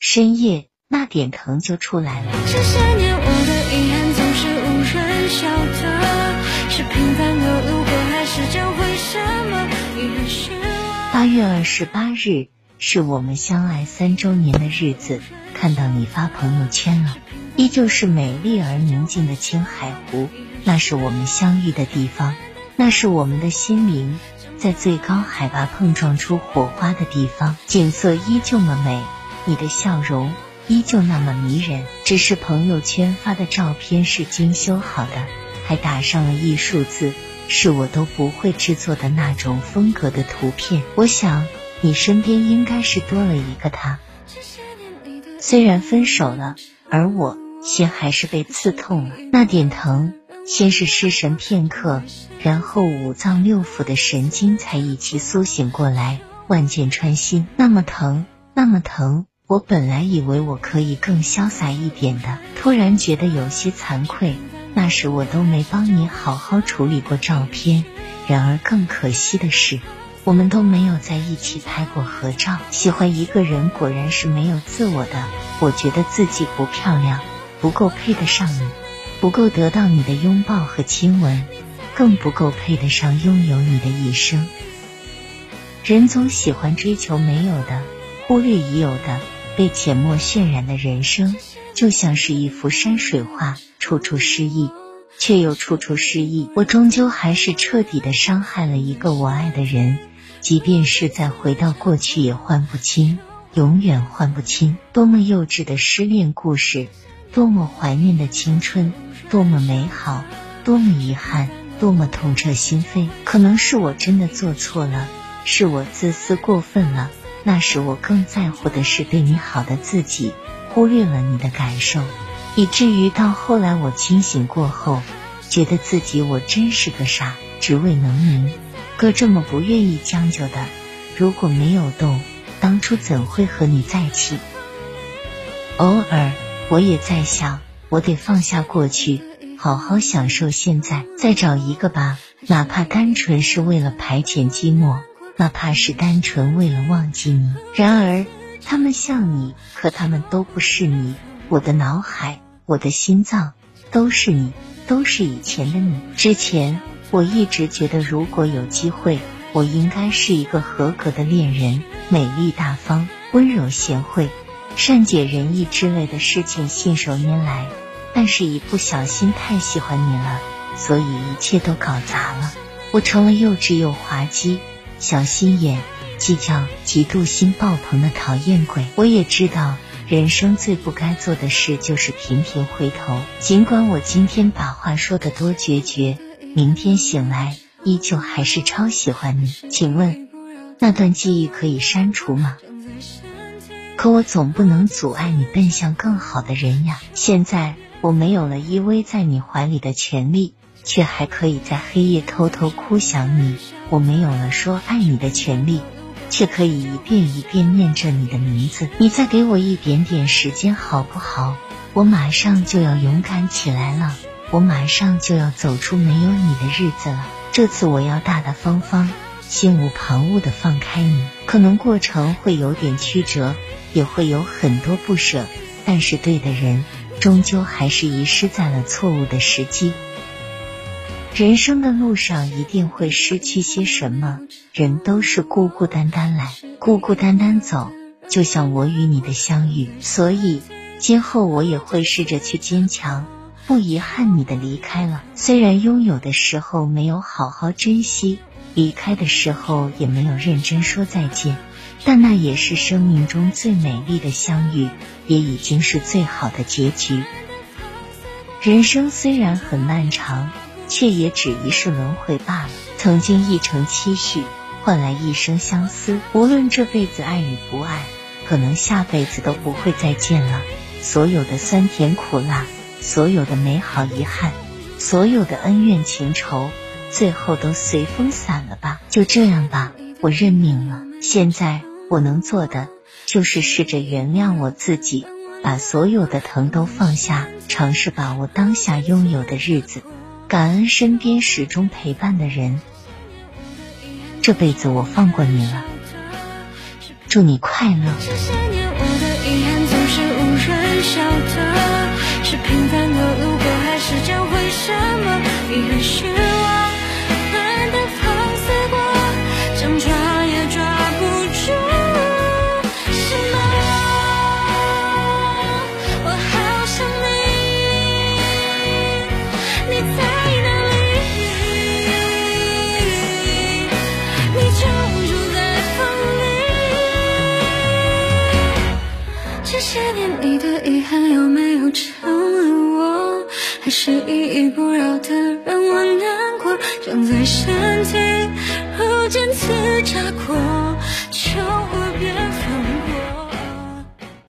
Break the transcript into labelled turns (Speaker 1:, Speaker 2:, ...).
Speaker 1: 深夜那点疼就出来了。
Speaker 2: 这些年我的遗憾总是无人晓得，是平凡的路过，还是将会什么？
Speaker 1: 八月二十八日是我们相爱三周年的日子，看到你发朋友圈了，依旧是美丽而宁静的青海湖，那是我们相遇的地方，那是我们的心灵在最高海拔碰撞出火花的地方，景色依旧么美。你的笑容依旧那么迷人，只是朋友圈发的照片是精修好的，还打上了艺术字，是我都不会制作的那种风格的图片。我想你身边应该是多了一个他，虽然分手了，而我心还是被刺痛了。那点疼，先是失神片刻，然后五脏六腑的神经才一起苏醒过来，万箭穿心，那么疼，那么疼。我本来以为我可以更潇洒一点的，突然觉得有些惭愧。那时我都没帮你好好处理过照片。然而更可惜的是，我们都没有在一起拍过合照。喜欢一个人果然是没有自我的。我觉得自己不漂亮，不够配得上你，不够得到你的拥抱和亲吻，更不够配得上拥有你的一生。人总喜欢追求没有的，忽略已有的。被浅墨渲染的人生，就像是一幅山水画，处处诗意，却又处处失意。我终究还是彻底的伤害了一个我爱的人，即便是再回到过去，也换不清，永远换不清。多么幼稚的失恋故事，多么怀念的青春，多么美好，多么遗憾，多么痛彻心扉。可能是我真的做错了，是我自私过分了。那时我更在乎的是对你好的自己，忽略了你的感受，以至于到后来我清醒过后，觉得自己我真是个傻，只为能明哥这么不愿意将就的，如果没有动，当初怎会和你在一起？偶尔我也在想，我得放下过去，好好享受现在，再找一个吧，哪怕单纯是为了排遣寂寞。哪怕是单纯为了忘记你，然而他们像你，可他们都不是你。我的脑海，我的心脏，都是你，都是以前的你。之前我一直觉得，如果有机会，我应该是一个合格的恋人，美丽大方、温柔贤惠、善解人意之类的事情信手拈来。但是，一不小心太喜欢你了，所以一切都搞砸了。我成了幼稚又滑稽。小心眼、计较、嫉妒心爆棚的讨厌鬼。我也知道，人生最不该做的事就是频频回头。尽管我今天把话说的多决绝，明天醒来依旧还是超喜欢你。请问，那段记忆可以删除吗？可我总不能阻碍你奔向更好的人呀。现在我没有了依偎在你怀里的权利。却还可以在黑夜偷偷哭想你，我没有了说爱你的权利，却可以一遍一遍念着你的名字。你再给我一点点时间好不好？我马上就要勇敢起来了，我马上就要走出没有你的日子了。这次我要大大方方、心无旁骛的放开你。可能过程会有点曲折，也会有很多不舍，但是对的人终究还是遗失在了错误的时机。人生的路上一定会失去些什么，人都是孤孤单单来，孤孤单单走，就像我与你的相遇。所以今后我也会试着去坚强，不遗憾你的离开了。虽然拥有的时候没有好好珍惜，离开的时候也没有认真说再见，但那也是生命中最美丽的相遇，也已经是最好的结局。人生虽然很漫长。却也只一世轮回罢了。曾经一程期许，换来一生相思。无论这辈子爱与不爱，可能下辈子都不会再见了。所有的酸甜苦辣，所有的美好遗憾，所有的恩怨情仇，最后都随风散了吧。就这样吧，我认命了。现在我能做的，就是试着原谅我自己，把所有的疼都放下，尝试把握当下拥有的日子。感恩身边始终陪伴的人。这辈子我放过你了。祝你快乐。
Speaker 2: 这些年我的遗憾总是无人晓得是依依不饶的让我难过？长在身体，如今刺扎过，求我别。